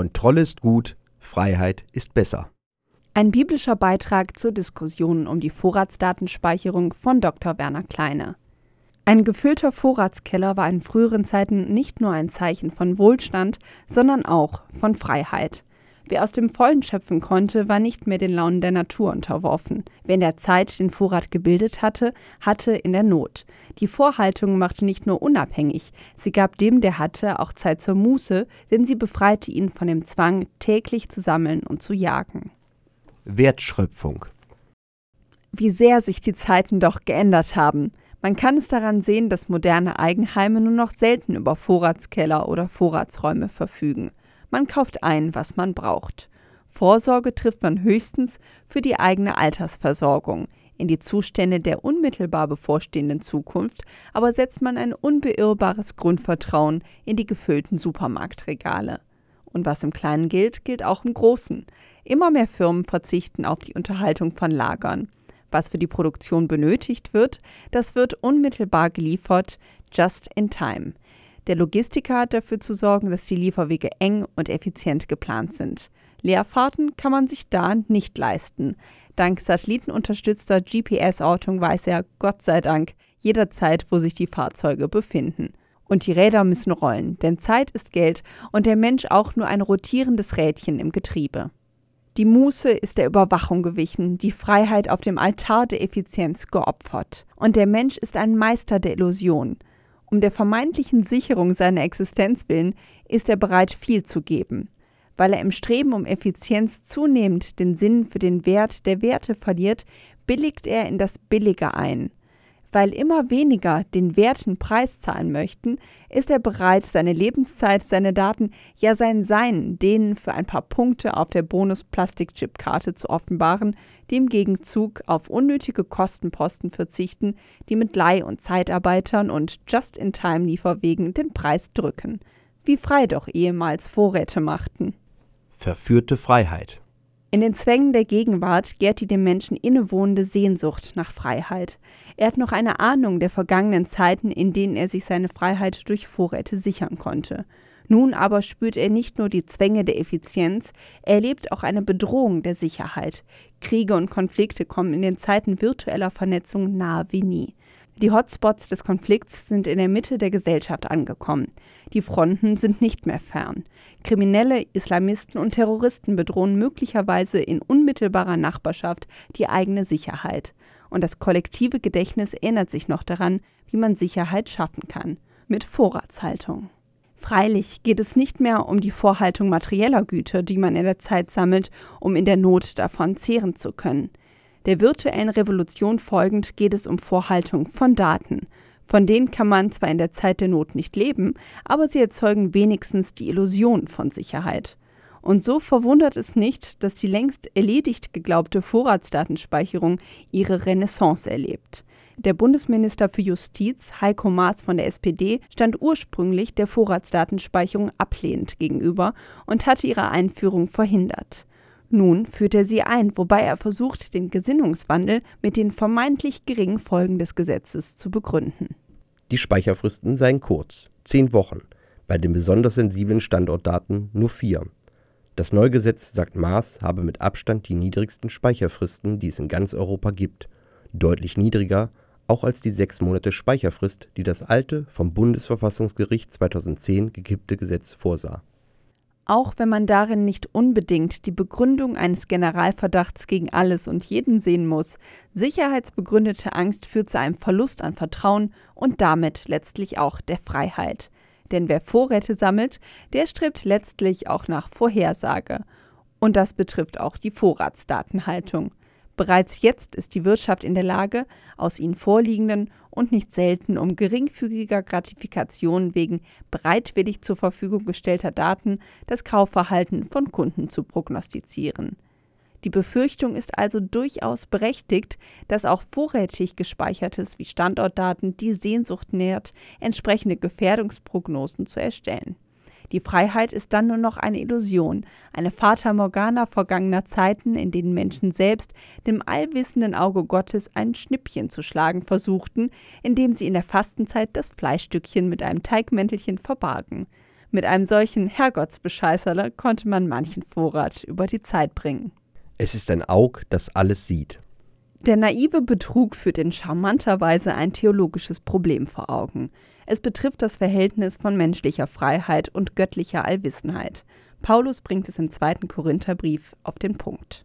Kontrolle ist gut, Freiheit ist besser. Ein biblischer Beitrag zur Diskussion um die Vorratsdatenspeicherung von Dr. Werner Kleine. Ein gefüllter Vorratskeller war in früheren Zeiten nicht nur ein Zeichen von Wohlstand, sondern auch von Freiheit. Wer aus dem Vollen schöpfen konnte, war nicht mehr den Launen der Natur unterworfen. Wer in der Zeit den Vorrat gebildet hatte, hatte in der Not. Die Vorhaltung machte nicht nur unabhängig, sie gab dem, der hatte, auch Zeit zur Muße, denn sie befreite ihn von dem Zwang, täglich zu sammeln und zu jagen. Wertschöpfung. Wie sehr sich die Zeiten doch geändert haben. Man kann es daran sehen, dass moderne Eigenheime nur noch selten über Vorratskeller oder Vorratsräume verfügen. Man kauft ein, was man braucht. Vorsorge trifft man höchstens für die eigene Altersversorgung. In die Zustände der unmittelbar bevorstehenden Zukunft aber setzt man ein unbeirrbares Grundvertrauen in die gefüllten Supermarktregale. Und was im Kleinen gilt, gilt auch im Großen. Immer mehr Firmen verzichten auf die Unterhaltung von Lagern. Was für die Produktion benötigt wird, das wird unmittelbar geliefert, just in time. Der Logistiker hat dafür zu sorgen, dass die Lieferwege eng und effizient geplant sind. Leerfahrten kann man sich da nicht leisten. Dank satellitenunterstützter GPS-Ortung weiß er, Gott sei Dank, jederzeit, wo sich die Fahrzeuge befinden. Und die Räder müssen rollen, denn Zeit ist Geld und der Mensch auch nur ein rotierendes Rädchen im Getriebe. Die Muße ist der Überwachung gewichen, die Freiheit auf dem Altar der Effizienz geopfert. Und der Mensch ist ein Meister der Illusion. Um der vermeintlichen Sicherung seiner Existenz willen ist er bereit, viel zu geben. Weil er im Streben um Effizienz zunehmend den Sinn für den Wert der Werte verliert, billigt er in das Billige ein. Weil immer weniger den werten Preis zahlen möchten, ist er bereit, seine Lebenszeit, seine Daten, ja sein Sein denen für ein paar Punkte auf der Bonus-Plastik-Chip-Karte zu offenbaren, die im Gegenzug auf unnötige Kostenposten verzichten, die mit Leih- und Zeitarbeitern und Just-in-Time-Lieferwegen den Preis drücken. Wie frei doch ehemals Vorräte machten. Verführte Freiheit. In den Zwängen der Gegenwart gärt die dem Menschen innewohnende Sehnsucht nach Freiheit. Er hat noch eine Ahnung der vergangenen Zeiten, in denen er sich seine Freiheit durch Vorräte sichern konnte. Nun aber spürt er nicht nur die Zwänge der Effizienz, er erlebt auch eine Bedrohung der Sicherheit. Kriege und Konflikte kommen in den Zeiten virtueller Vernetzung nahe wie nie. Die Hotspots des Konflikts sind in der Mitte der Gesellschaft angekommen. Die Fronten sind nicht mehr fern. Kriminelle, Islamisten und Terroristen bedrohen möglicherweise in unmittelbarer Nachbarschaft die eigene Sicherheit. Und das kollektive Gedächtnis erinnert sich noch daran, wie man Sicherheit schaffen kann. Mit Vorratshaltung. Freilich geht es nicht mehr um die Vorhaltung materieller Güter, die man in der Zeit sammelt, um in der Not davon zehren zu können. Der virtuellen Revolution folgend geht es um Vorhaltung von Daten. Von denen kann man zwar in der Zeit der Not nicht leben, aber sie erzeugen wenigstens die Illusion von Sicherheit. Und so verwundert es nicht, dass die längst erledigt geglaubte Vorratsdatenspeicherung ihre Renaissance erlebt. Der Bundesminister für Justiz, Heiko Maas von der SPD, stand ursprünglich der Vorratsdatenspeicherung ablehnend gegenüber und hatte ihre Einführung verhindert. Nun führt er sie ein, wobei er versucht, den Gesinnungswandel mit den vermeintlich geringen Folgen des Gesetzes zu begründen. Die Speicherfristen seien kurz, zehn Wochen, bei den besonders sensiblen Standortdaten nur vier. Das neue Gesetz, sagt Maas, habe mit Abstand die niedrigsten Speicherfristen, die es in ganz Europa gibt, deutlich niedriger auch als die sechs Monate Speicherfrist, die das alte, vom Bundesverfassungsgericht 2010 gekippte Gesetz vorsah auch wenn man darin nicht unbedingt die Begründung eines Generalverdachts gegen alles und jeden sehen muss. Sicherheitsbegründete Angst führt zu einem Verlust an Vertrauen und damit letztlich auch der Freiheit. Denn wer Vorräte sammelt, der strebt letztlich auch nach Vorhersage. Und das betrifft auch die Vorratsdatenhaltung. Bereits jetzt ist die Wirtschaft in der Lage, aus ihnen vorliegenden und nicht selten um geringfügiger Gratifikation wegen bereitwillig zur Verfügung gestellter Daten das Kaufverhalten von Kunden zu prognostizieren. Die Befürchtung ist also durchaus berechtigt, dass auch vorrätig gespeichertes wie Standortdaten die Sehnsucht nährt, entsprechende Gefährdungsprognosen zu erstellen. Die Freiheit ist dann nur noch eine Illusion, eine Fata Morgana vergangener Zeiten, in denen Menschen selbst dem allwissenden Auge Gottes ein Schnippchen zu schlagen versuchten, indem sie in der Fastenzeit das Fleischstückchen mit einem Teigmäntelchen verbargen. Mit einem solchen Herrgottsbescheißerle konnte man manchen Vorrat über die Zeit bringen. Es ist ein Aug, das alles sieht. Der naive Betrug führt in charmanter Weise ein theologisches Problem vor Augen. Es betrifft das Verhältnis von menschlicher Freiheit und göttlicher Allwissenheit. Paulus bringt es im zweiten Korintherbrief auf den Punkt.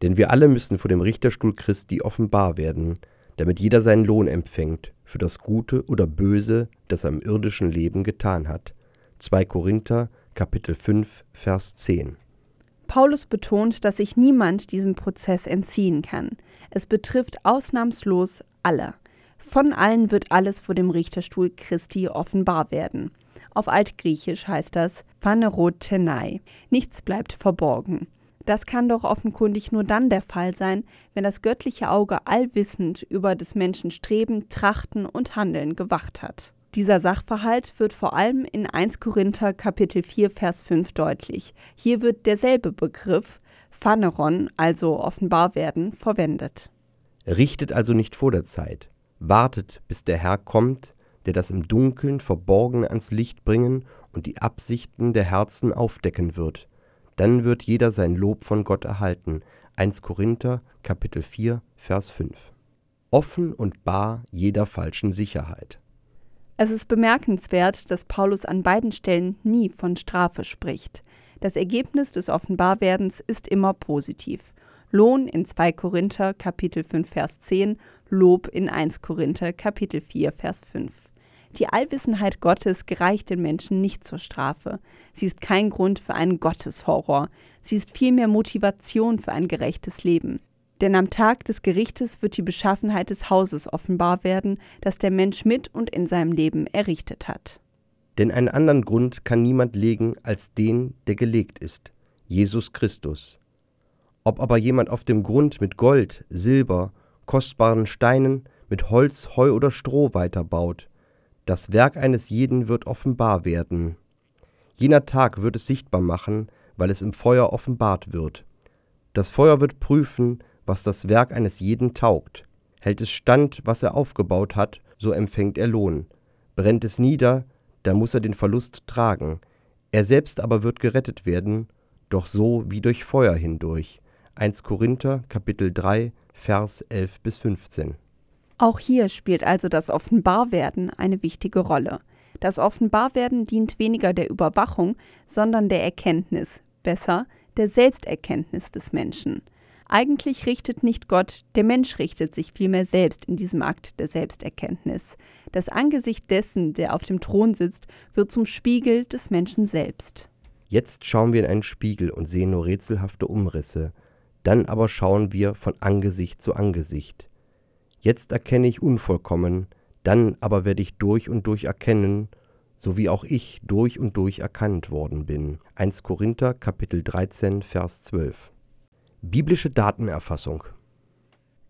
Denn wir alle müssen vor dem Richterstuhl Christi offenbar werden, damit jeder seinen Lohn empfängt für das Gute oder Böse, das er im irdischen Leben getan hat. 2 Korinther Kapitel 5 Vers 10 Paulus betont, dass sich niemand diesem Prozess entziehen kann. Es betrifft ausnahmslos alle. Von allen wird alles vor dem Richterstuhl Christi offenbar werden. Auf Altgriechisch heißt das Phanerotenai. Nichts bleibt verborgen. Das kann doch offenkundig nur dann der Fall sein, wenn das göttliche Auge allwissend über des Menschen Streben, Trachten und Handeln gewacht hat. Dieser Sachverhalt wird vor allem in 1 Korinther Kapitel 4 Vers 5 deutlich. Hier wird derselbe Begriff Phaneron, also offenbar werden, verwendet. Richtet also nicht vor der Zeit, wartet, bis der Herr kommt, der das im Dunkeln Verborgene ans Licht bringen und die Absichten der Herzen aufdecken wird. Dann wird jeder sein Lob von Gott erhalten. 1 Korinther Kapitel 4 Vers 5. Offen und bar jeder falschen Sicherheit. Es ist bemerkenswert, dass Paulus an beiden Stellen nie von Strafe spricht. Das Ergebnis des Offenbarwerdens ist immer positiv. Lohn in 2 Korinther Kapitel 5 Vers 10, Lob in 1 Korinther Kapitel 4 Vers 5. Die Allwissenheit Gottes gereicht den Menschen nicht zur Strafe. Sie ist kein Grund für einen Gotteshorror. Sie ist vielmehr Motivation für ein gerechtes Leben. Denn am Tag des Gerichtes wird die Beschaffenheit des Hauses offenbar werden, das der Mensch mit und in seinem Leben errichtet hat. Denn einen anderen Grund kann niemand legen als den, der gelegt ist, Jesus Christus. Ob aber jemand auf dem Grund mit Gold, Silber, kostbaren Steinen, mit Holz, Heu oder Stroh weiterbaut, das Werk eines jeden wird offenbar werden. Jener Tag wird es sichtbar machen, weil es im Feuer offenbart wird. Das Feuer wird prüfen, was das Werk eines jeden taugt. Hält es stand, was er aufgebaut hat, so empfängt er Lohn. Brennt es nieder, dann muss er den Verlust tragen. Er selbst aber wird gerettet werden, doch so wie durch Feuer hindurch. 1 Korinther Kapitel 3 Vers 11 bis 15. Auch hier spielt also das Offenbarwerden eine wichtige Rolle. Das Offenbarwerden dient weniger der Überwachung, sondern der Erkenntnis, besser der Selbsterkenntnis des Menschen. Eigentlich richtet nicht Gott, der Mensch richtet sich vielmehr selbst in diesem Akt der Selbsterkenntnis. Das Angesicht dessen, der auf dem Thron sitzt, wird zum Spiegel des Menschen selbst. Jetzt schauen wir in einen Spiegel und sehen nur rätselhafte Umrisse, dann aber schauen wir von Angesicht zu Angesicht. Jetzt erkenne ich unvollkommen, dann aber werde ich durch und durch erkennen, so wie auch ich durch und durch erkannt worden bin. 1 Korinther Kapitel 13 Vers 12 Biblische Datenerfassung.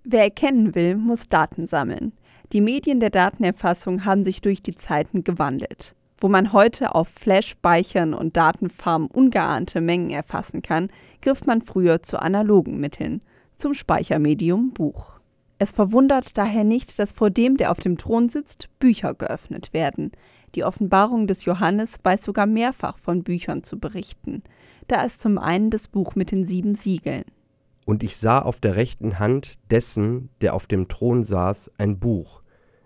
Wer erkennen will, muss Daten sammeln. Die Medien der Datenerfassung haben sich durch die Zeiten gewandelt. Wo man heute auf Flash-Speichern und Datenfarmen ungeahnte Mengen erfassen kann, griff man früher zu analogen Mitteln, zum Speichermedium Buch. Es verwundert daher nicht, dass vor dem, der auf dem Thron sitzt, Bücher geöffnet werden. Die Offenbarung des Johannes weiß sogar mehrfach von Büchern zu berichten. Da ist zum einen das Buch mit den sieben Siegeln. Und ich sah auf der rechten Hand dessen, der auf dem Thron saß, ein Buch.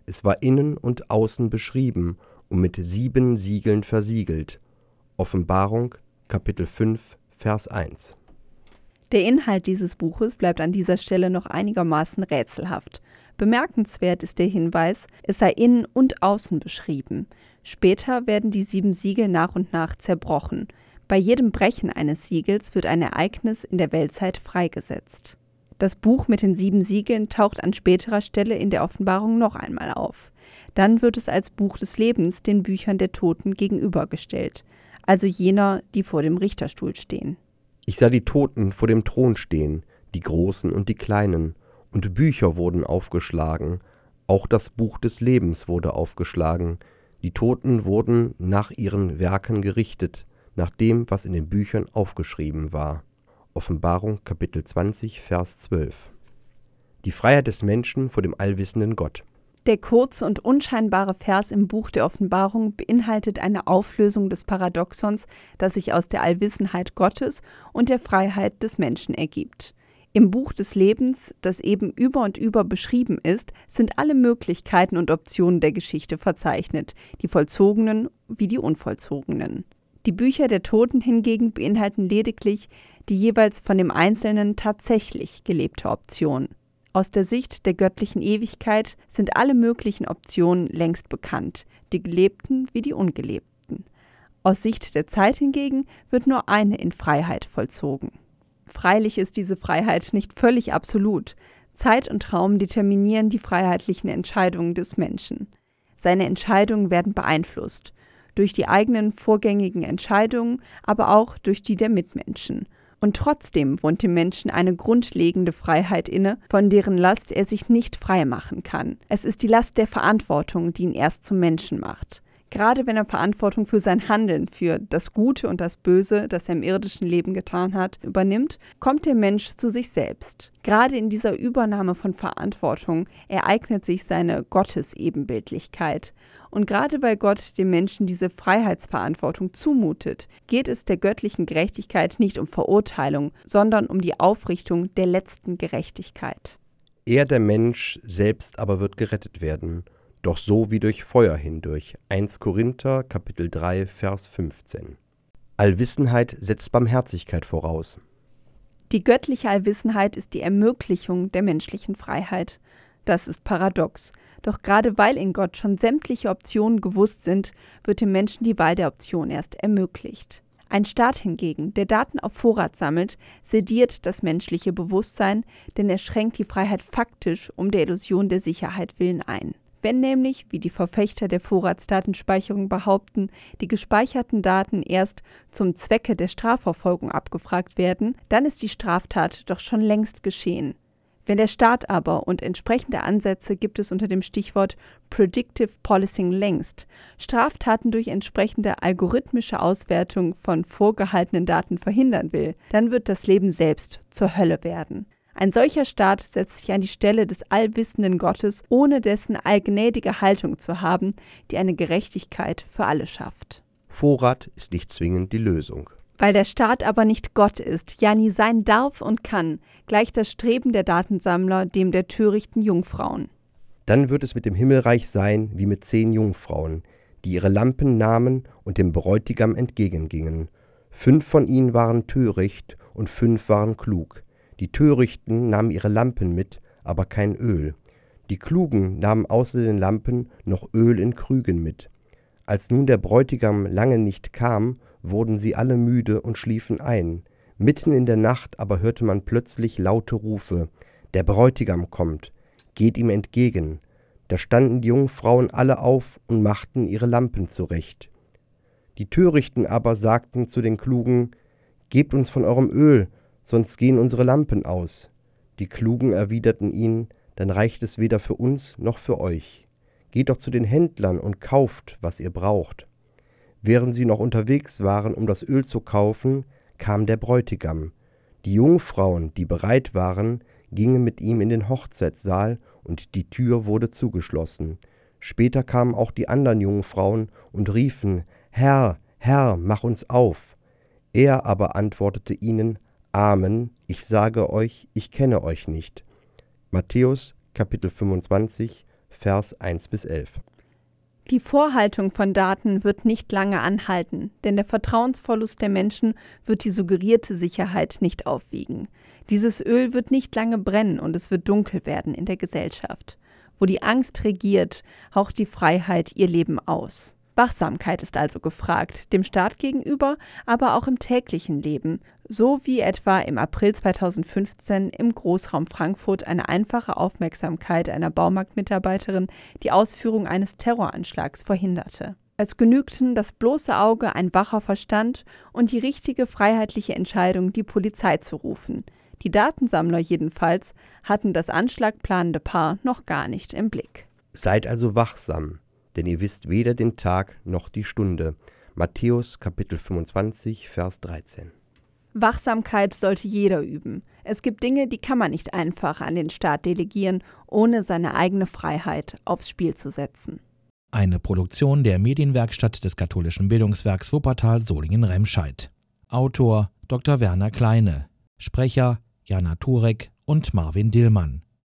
Es war innen und außen beschrieben und mit sieben Siegeln versiegelt. Offenbarung, Kapitel 5, Vers 1. Der Inhalt dieses Buches bleibt an dieser Stelle noch einigermaßen rätselhaft. Bemerkenswert ist der Hinweis, es sei innen und außen beschrieben. Später werden die sieben Siegel nach und nach zerbrochen. Bei jedem Brechen eines Siegels wird ein Ereignis in der Weltzeit freigesetzt. Das Buch mit den sieben Siegeln taucht an späterer Stelle in der Offenbarung noch einmal auf. Dann wird es als Buch des Lebens den Büchern der Toten gegenübergestellt, also jener, die vor dem Richterstuhl stehen. Ich sah die Toten vor dem Thron stehen, die Großen und die Kleinen, und Bücher wurden aufgeschlagen, auch das Buch des Lebens wurde aufgeschlagen, die Toten wurden nach ihren Werken gerichtet, nach dem, was in den Büchern aufgeschrieben war. Offenbarung Kapitel 20, Vers 12. Die Freiheit des Menschen vor dem allwissenden Gott. Der kurze und unscheinbare Vers im Buch der Offenbarung beinhaltet eine Auflösung des Paradoxons, das sich aus der Allwissenheit Gottes und der Freiheit des Menschen ergibt. Im Buch des Lebens, das eben über und über beschrieben ist, sind alle Möglichkeiten und Optionen der Geschichte verzeichnet, die vollzogenen wie die unvollzogenen. Die Bücher der Toten hingegen beinhalten lediglich die jeweils von dem Einzelnen tatsächlich gelebte Option. Aus der Sicht der göttlichen Ewigkeit sind alle möglichen Optionen längst bekannt, die gelebten wie die ungelebten. Aus Sicht der Zeit hingegen wird nur eine in Freiheit vollzogen. Freilich ist diese Freiheit nicht völlig absolut. Zeit und Raum determinieren die freiheitlichen Entscheidungen des Menschen. Seine Entscheidungen werden beeinflusst durch die eigenen vorgängigen Entscheidungen, aber auch durch die der Mitmenschen. Und trotzdem wohnt dem Menschen eine grundlegende Freiheit inne, von deren Last er sich nicht frei machen kann. Es ist die Last der Verantwortung, die ihn erst zum Menschen macht. Gerade wenn er Verantwortung für sein Handeln, für das Gute und das Böse, das er im irdischen Leben getan hat, übernimmt, kommt der Mensch zu sich selbst. Gerade in dieser Übernahme von Verantwortung ereignet sich seine Gottesebenbildlichkeit. Und gerade weil Gott dem Menschen diese Freiheitsverantwortung zumutet, geht es der göttlichen Gerechtigkeit nicht um Verurteilung, sondern um die Aufrichtung der letzten Gerechtigkeit. Er, der Mensch selbst aber wird gerettet werden doch so wie durch Feuer hindurch. 1 Korinther Kapitel 3 Vers 15. Allwissenheit setzt Barmherzigkeit voraus. Die göttliche Allwissenheit ist die Ermöglichung der menschlichen Freiheit. Das ist paradox. Doch gerade weil in Gott schon sämtliche Optionen gewusst sind, wird dem Menschen die Wahl der Option erst ermöglicht. Ein Staat hingegen, der Daten auf Vorrat sammelt, sediert das menschliche Bewusstsein, denn er schränkt die Freiheit faktisch um der Illusion der Sicherheit willen ein. Wenn nämlich, wie die Verfechter der Vorratsdatenspeicherung behaupten, die gespeicherten Daten erst zum Zwecke der Strafverfolgung abgefragt werden, dann ist die Straftat doch schon längst geschehen. Wenn der Staat aber, und entsprechende Ansätze gibt es unter dem Stichwort Predictive Policing längst, Straftaten durch entsprechende algorithmische Auswertung von vorgehaltenen Daten verhindern will, dann wird das Leben selbst zur Hölle werden. Ein solcher Staat setzt sich an die Stelle des allwissenden Gottes, ohne dessen allgnädige Haltung zu haben, die eine Gerechtigkeit für alle schafft. Vorrat ist nicht zwingend die Lösung. Weil der Staat aber nicht Gott ist, ja nie sein darf und kann, gleicht das Streben der Datensammler dem der törichten Jungfrauen. Dann wird es mit dem Himmelreich sein wie mit zehn Jungfrauen, die ihre Lampen nahmen und dem Bräutigam entgegengingen. Fünf von ihnen waren töricht und fünf waren klug. Die Törichten nahmen ihre Lampen mit, aber kein Öl. Die Klugen nahmen außer den Lampen noch Öl in Krügen mit. Als nun der Bräutigam lange nicht kam, wurden sie alle müde und schliefen ein. Mitten in der Nacht aber hörte man plötzlich laute Rufe Der Bräutigam kommt, geht ihm entgegen. Da standen die Jungfrauen alle auf und machten ihre Lampen zurecht. Die Törichten aber sagten zu den Klugen Gebt uns von eurem Öl, sonst gehen unsere Lampen aus. Die Klugen erwiderten ihn, dann reicht es weder für uns noch für euch. Geht doch zu den Händlern und kauft, was ihr braucht. Während sie noch unterwegs waren, um das Öl zu kaufen, kam der Bräutigam. Die Jungfrauen, die bereit waren, gingen mit ihm in den Hochzeitssaal, und die Tür wurde zugeschlossen. Später kamen auch die anderen Jungfrauen und riefen Herr, Herr, mach uns auf. Er aber antwortete ihnen Amen, ich sage euch, ich kenne euch nicht. Matthäus Kapitel 25, Vers 1 bis 11. Die Vorhaltung von Daten wird nicht lange anhalten, denn der Vertrauensverlust der Menschen wird die suggerierte Sicherheit nicht aufwiegen. Dieses Öl wird nicht lange brennen und es wird dunkel werden in der Gesellschaft. Wo die Angst regiert, haucht die Freiheit ihr Leben aus. Wachsamkeit ist also gefragt, dem Staat gegenüber, aber auch im täglichen Leben, so wie etwa im April 2015 im Großraum Frankfurt eine einfache Aufmerksamkeit einer Baumarktmitarbeiterin die Ausführung eines Terroranschlags verhinderte. Es genügten das bloße Auge, ein wacher Verstand und die richtige freiheitliche Entscheidung, die Polizei zu rufen. Die Datensammler jedenfalls hatten das anschlagplanende Paar noch gar nicht im Blick. Seid also wachsam denn ihr wisst weder den Tag noch die Stunde. Matthäus Kapitel 25, Vers 13. Wachsamkeit sollte jeder üben. Es gibt Dinge, die kann man nicht einfach an den Staat delegieren, ohne seine eigene Freiheit aufs Spiel zu setzen. Eine Produktion der Medienwerkstatt des katholischen Bildungswerks Wuppertal Solingen-Remscheid. Autor Dr. Werner Kleine. Sprecher Jana Turek und Marvin Dillmann.